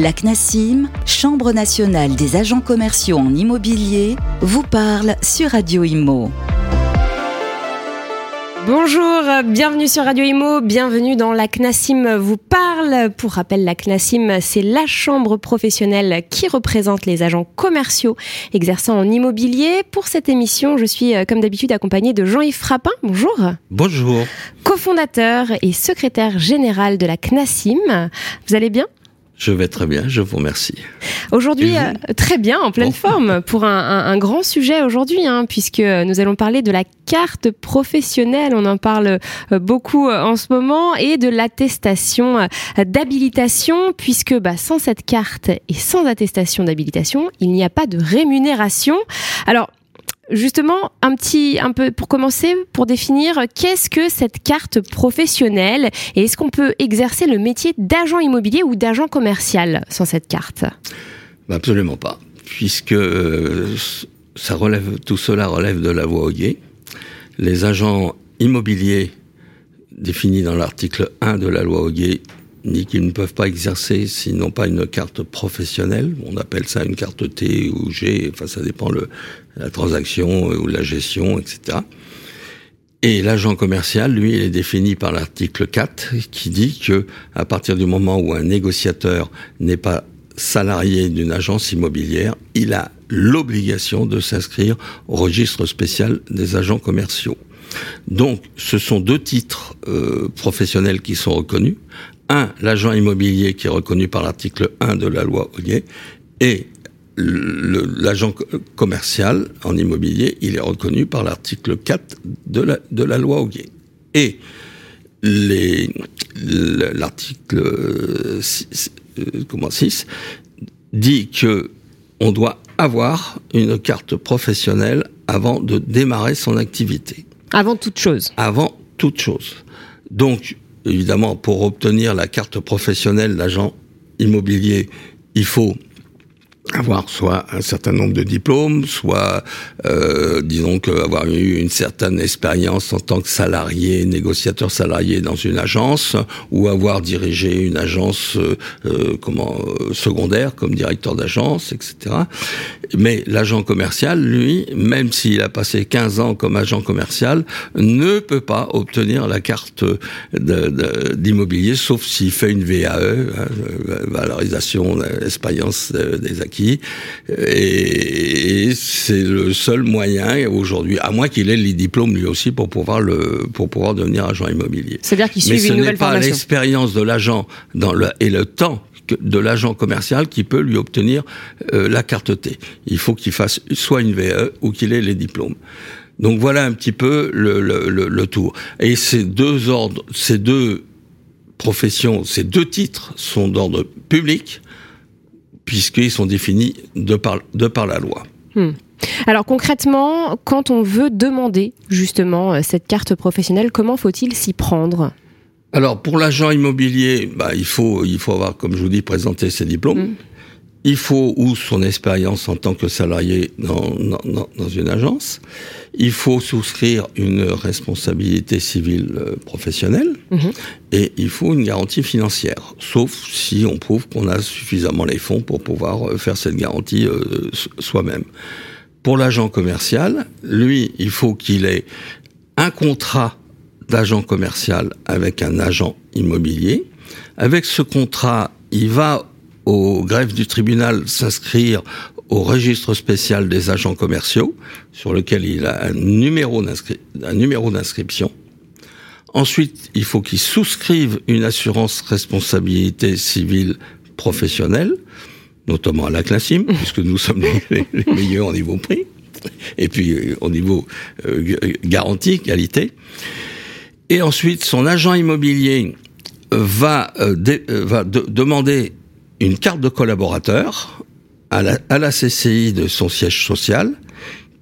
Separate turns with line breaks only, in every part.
La CNASIM, Chambre nationale des agents commerciaux en immobilier, vous parle sur Radio Imo.
Bonjour, bienvenue sur Radio Imo, bienvenue dans la CNASIM vous parle. Pour rappel, la CNASIM, c'est la chambre professionnelle qui représente les agents commerciaux exerçant en immobilier. Pour cette émission, je suis euh, comme d'habitude accompagnée de Jean-Yves Frappin. Bonjour.
Bonjour.
Cofondateur et secrétaire général de la CNASIM. Vous allez bien?
Je vais très bien, je vous remercie.
Aujourd'hui, euh, très bien, en pleine forme, pour un, grand sujet aujourd'hui, hein, puisque nous allons parler de la carte professionnelle, on en parle euh, beaucoup euh, en ce moment, et de l'attestation d'habilitation, puisque bah, sans cette carte et sans attestation d'habilitation, il n'y a pas de rémunération. Alors, Justement, un petit, un peu pour commencer, pour définir qu'est-ce que cette carte professionnelle et est-ce qu'on peut exercer le métier d'agent immobilier ou d'agent commercial sans cette carte?
Bah, Absolument pas, puisque euh, tout cela relève de la voie Hoguet. Les agents immobiliers définis dans l'article 1 de la loi Hoguet ni qu'ils ne peuvent pas exercer s'ils n'ont pas une carte professionnelle. On appelle ça une carte T ou G, enfin ça dépend de la transaction ou la gestion, etc. Et l'agent commercial, lui, est défini par l'article 4 qui dit que à partir du moment où un négociateur n'est pas salarié d'une agence immobilière, il a l'obligation de s'inscrire au registre spécial des agents commerciaux. Donc, ce sont deux titres euh, professionnels qui sont reconnus un, l'agent immobilier qui est reconnu par l'article 1 de la loi Hoguet, et l'agent commercial en immobilier, il est reconnu par l'article 4 de la, de la loi Hoguet. Et l'article 6, euh, 6 dit que on doit avoir une carte professionnelle avant de démarrer son activité.
Avant toute chose.
Avant toute chose. Donc, évidemment, pour obtenir la carte professionnelle d'agent immobilier, il faut avoir soit un certain nombre de diplômes, soit, euh, disons que avoir eu une certaine expérience en tant que salarié, négociateur salarié dans une agence, ou avoir dirigé une agence euh, euh comment secondaire comme directeur d'agence, etc. Mais l'agent commercial, lui, même s'il a passé 15 ans comme agent commercial, ne peut pas obtenir la carte d'immobilier, sauf s'il fait une VAE, hein, valorisation, expérience des acquis et, c'est le seul moyen aujourd'hui, à moins qu'il ait les diplômes lui aussi pour pouvoir le pour pouvoir devenir agent immobilier.
C'est-à-dire qu'il suit une nouvelle
formation.
Mais
ce n'est pas l'expérience de l'agent dans le et le temps de l'agent commercial qui peut lui obtenir euh, la carte T. Il faut qu'il fasse soit une VE ou qu'il ait les diplômes. Donc voilà un petit peu le, tour. Et ces deux ordres, ces deux professions, ces deux titres sont d'ordre public puisqu'ils sont définis de par, de par la loi.
Hmm. Alors concrètement, quand on veut demander justement euh, cette carte professionnelle, comment faut-il s'y prendre?
Alors pour l'agent immobilier, bah, il faut il faut avoir, comme je vous dis, présenté ses diplômes. Hmm. Il faut ou son expérience en tant que salarié dans, dans, dans, une agence. Il faut souscrire une responsabilité civile euh, professionnelle. Mhm. Et il faut une garantie financière. Sauf si on prouve qu'on a suffisamment les fonds pour pouvoir euh, faire cette garantie euh, soi-même. Pour l'agent commercial, lui, il faut qu'il ait un contrat d'agent commercial avec un agent immobilier. Avec ce contrat, il va au greffe du tribunal s'inscrire au registre spécial des agents commerciaux, sur lequel il a un numéro d'inscription. Ensuite, il faut qu'il souscrive une assurance responsabilité civile professionnelle, notamment à la CLASIM, puisque nous sommes les, meilleurs au niveau prix, et puis euh, au niveau euh, garantie, qualité. Et ensuite, son agent immobilier va, euh, va demander une carte de collaborateur à la, à la CCI de son siège social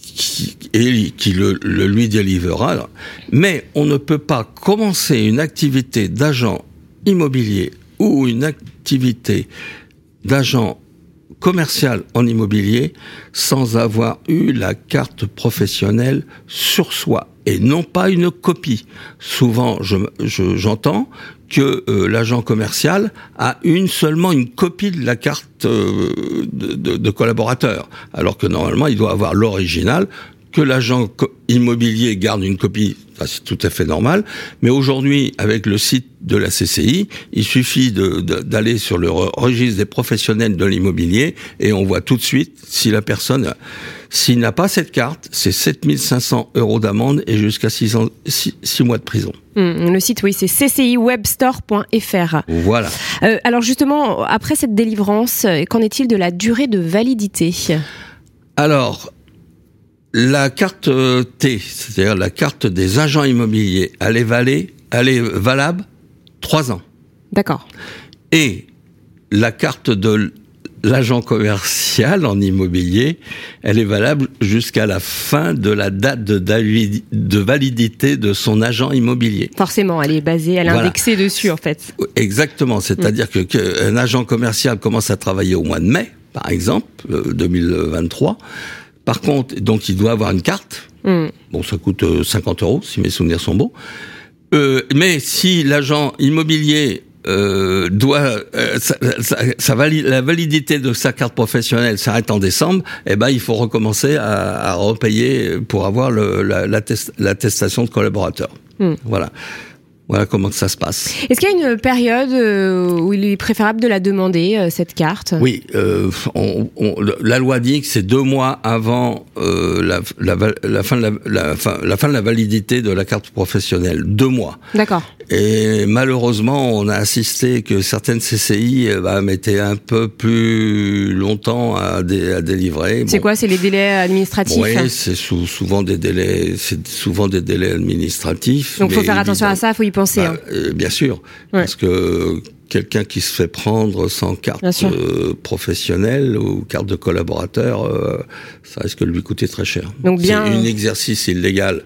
qui, et qui le, le lui délivrera. Mais on ne peut pas commencer une activité d'agent immobilier ou une activité d'agent commercial en immobilier sans avoir eu la carte professionnelle sur soi et non pas une copie. Souvent, j'entends je, que euh, l'agent commercial a une seulement une copie de la carte euh, de, collaborateur, alors que normalement il doit avoir l'original que l'agent immobilier garde une copie, c'est tout à fait normal. Mais aujourd'hui, avec le site de la CCI, il suffit d'aller sur le registre des professionnels de l'immobilier et on voit tout de suite si la personne, s'il n'a pas cette carte, c'est 7500 euros d'amende et jusqu'à 6, mois de prison.
Hum, le site, oui, c'est cciwebstore.fr.
Voilà.
Euh, alors justement, après cette délivrance, qu'en est-il de la durée de validité?
Alors, la carte euh, T, c'est-à-dire la carte des agents immobiliers, elle est, valée, elle est valable trois ans.
D'accord.
Et la carte de l'agent commercial en immobilier, elle est valable jusqu'à la fin de la date de, validité de son agent immobilier.
Forcément, elle est basée, elle est indexée dessus en fait.
Exactement, c'est-à-dire qu'un que un agent commercial commence à travailler au mois de mai, par exemple, 2023 euh, par contre, donc il doit avoir une carte. Hmm. Bon, ça coûte 50 euh, euros si mes souvenirs sont bons. Euh, mais si l'agent immobilier euh, doit euh, valide, la validité de sa carte professionnelle s'arrête en décembre, eh ben il faut recommencer à, à repayer pour avoir l'attestation de collaborateur. Hmm. Voilà. Voilà comment ça se passe.
Est-ce qu'il y a une période euh, où il est préférable de la demander, euh, cette carte?
Oui, euh, on, on, la loi dit que c'est deux mois avant euh, la, la, la, fin de la, la, fin, la fin de la validité de la carte professionnelle. Deux mois.
D'accord.
Et malheureusement, on a assisté que certaines CCI bah, mettaient un peu plus longtemps à, dé, à délivrer.
C'est quoi C'est les délais administratifs
Oui, c'est souvent des délais, c'est souvent des délais administratifs.
Donc, il faut faire attention à ça, il faut y penser. Bah, hein.
euh, bien sûr, parce que quelqu'un qui se fait prendre sans carte euh, professionnelle ou carte de collaborateur, euh, ça risque de lui coûter très cher. Donc bien... C'est un exercice illégal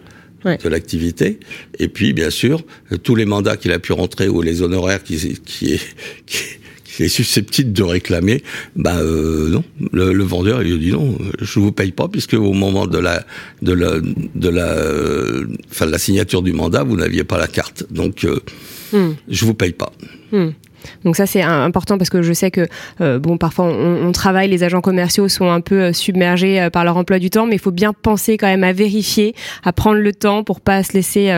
de l'activité. Et puis, bien sûr, tous les mandats qu'il a pu rentrer ou les honoraires qui, qui, est, qui, est susceptible de réclamer, bah non, le, vendeur il lui dit non, je vous paye pas puisque au moment de la de la de la de la signature du mandat, vous n'aviez pas la carte. Donc hmm. je vous paye pas.
Hmm. Donc ça c'est important parce que je sais que euh, bon parfois on, travaille, les agents commerciaux sont un peu euh, submergés euh, par leur emploi du temps, mais il faut bien penser quand même à vérifier, à prendre le temps pour pas se laisser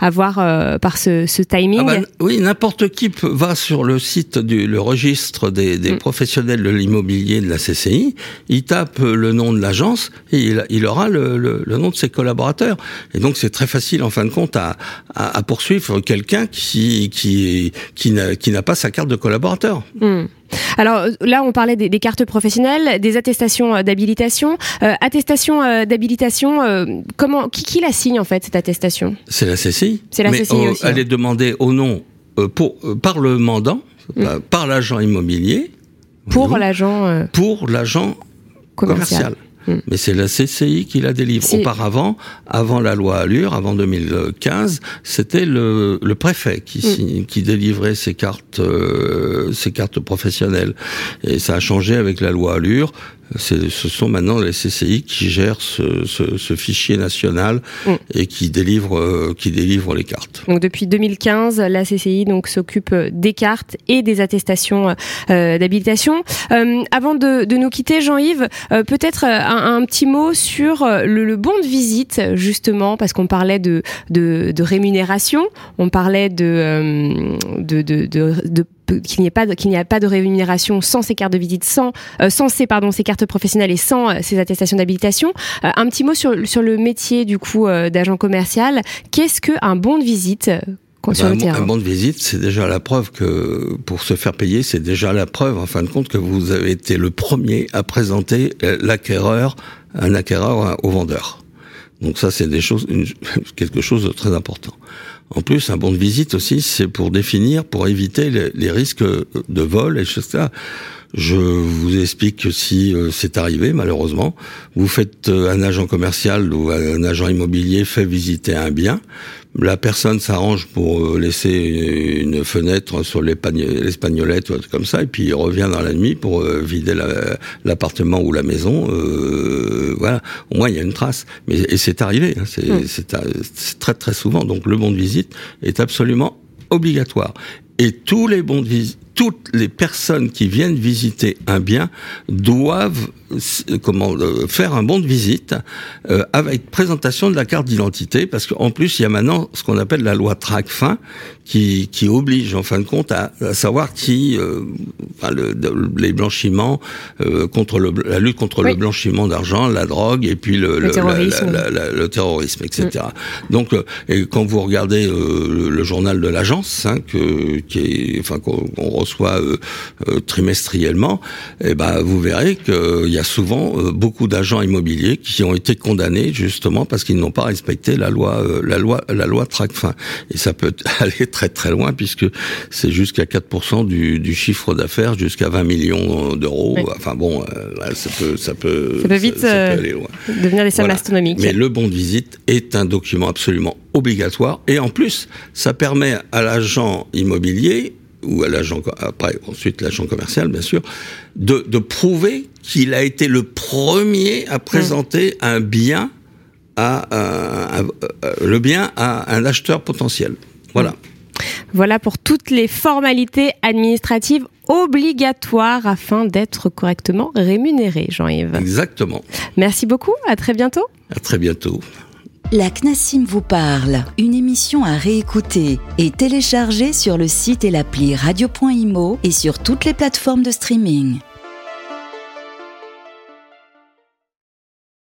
avoir par ce, timing. Ah
bah, oui, n'importe qui va sur le site du le registre des, mm. professionnels de l'immobilier de la CCI, il tape le nom de l'agence et il, il aura le, le, nom de ses collaborateurs. Et donc c'est très facile en fin de compte à, à, poursuivre quelqu'un qui qui qui n'a pas sa carte de collaborateur.
Hmm. Alors euh, là, on parlait des, cartes professionnelles, des attestations euh, d'habilitation. Euh, attestation d'habilitation, comment, qui, qui, la signe en fait cette attestation?
C'est la CCI.
C'est la CCI aussi.
Elle hein. est demandée au nom pour par le mandant, hmm. par l'agent immobilier.
Pour l'agent.
pour l'agent commercial. Mm. Mais c'est la CCI qui la délivre. Auparavant, avant la loi Allure, avant 2015, c'était le, le, préfet qui, mm. qui délivrait ces cartes, euh, ces cartes professionnelles. Et ça a changé avec la loi Allure ce sont maintenant les CCI qui gèrent ce, ce, ce fichier national mm. et qui délivrent, euh, qui délivrent les cartes.
Donc depuis 2015, la CCI donc s'occupe des cartes et des attestations euh, d'habilitation. Euh, avant de, de, nous quitter, Jean-Yves, euh, peut-être un, un, petit mot sur le, le, bon de visite justement parce qu'on parlait de, de, de, rémunération, on parlait de, de, de, de qu'il n'y ait pas qu'il n'y a pas de rémunération sans ces cartes de visite, sans euh, sans ces pardon ces cartes professionnelles et sans euh, ces attestations d'habilitation. Euh, un petit mot sur sur le métier du coup d'agent commercial. Qu'est-ce que un bon de visite sur
le
un,
un bon de visite, c'est déjà la preuve que pour se faire payer, c'est déjà la preuve en fin de compte que vous avez été le premier à présenter l'acquéreur, un acquéreur au vendeur. Donc ça, c'est des choses, quelque chose de très important. En plus, un bon de visite aussi, c'est pour définir, pour éviter les, risques de vol et etc. Je vous explique que si euh, c'est arrivé, malheureusement, vous faites euh, un agent commercial ou un agent immobilier fait visiter un bien, la personne s'arrange pour euh, laisser une fenêtre sur l'espagnolette comme ça, et puis il revient dans la nuit pour euh, vider l'appartement ou la maison. Euh, voilà, au moins il y a une trace. Mais et c'est arrivé, hein, c'est très très souvent. Donc le bon de visite est absolument obligatoire. Et tous les bons de visite, toutes les personnes qui viennent visiter un bien doivent comment euh, faire un bon de visite euh, avec présentation de la carte d'identité parce qu'en plus il y a maintenant ce qu'on appelle la loi TRACFIN qui, qui oblige en fin de compte à, savoir qui euh, enfin, le, les blanchiments contre le, la lutte contre le blanchiment d'argent la drogue et puis le, le, terrorisme, le terrorisme etc mm. donc et quand vous regardez le, journal de l'agence hein, que, qui est enfin qu'on reçoit trimestriellement et eh ben vous verrez qu'il il y a souvent euh, beaucoup d'agents immobiliers qui ont été condamnés justement parce qu'ils n'ont pas respecté la loi, euh, la loi, la loi Tracfin. Et ça peut aller très très loin puisque c'est jusqu'à 4% du, du, chiffre d'affaires, jusqu'à 20 millions d'euros. Enfin bon, euh, ça peut, ça peut,
ça peut vite aller loin. devenir des sommes astronomiques.
Mais le bon de visite est un document absolument obligatoire et en plus, ça permet à l'agent immobilier ou à l'agent après ensuite l'agent commercial bien sûr de, de prouver qu'il a été le premier à présenter un bien à, le bien à un acheteur potentiel. Voilà.
Voilà pour toutes les formalités administratives obligatoires afin d'être correctement rémunéré, Jean-Yves.
Exactement.
Merci beaucoup, à très bientôt.
À très bientôt.
La CNASIM vous parle, une émission à réécouter et télécharger sur le site et l'appli radio.imo et sur toutes les plateformes de streaming.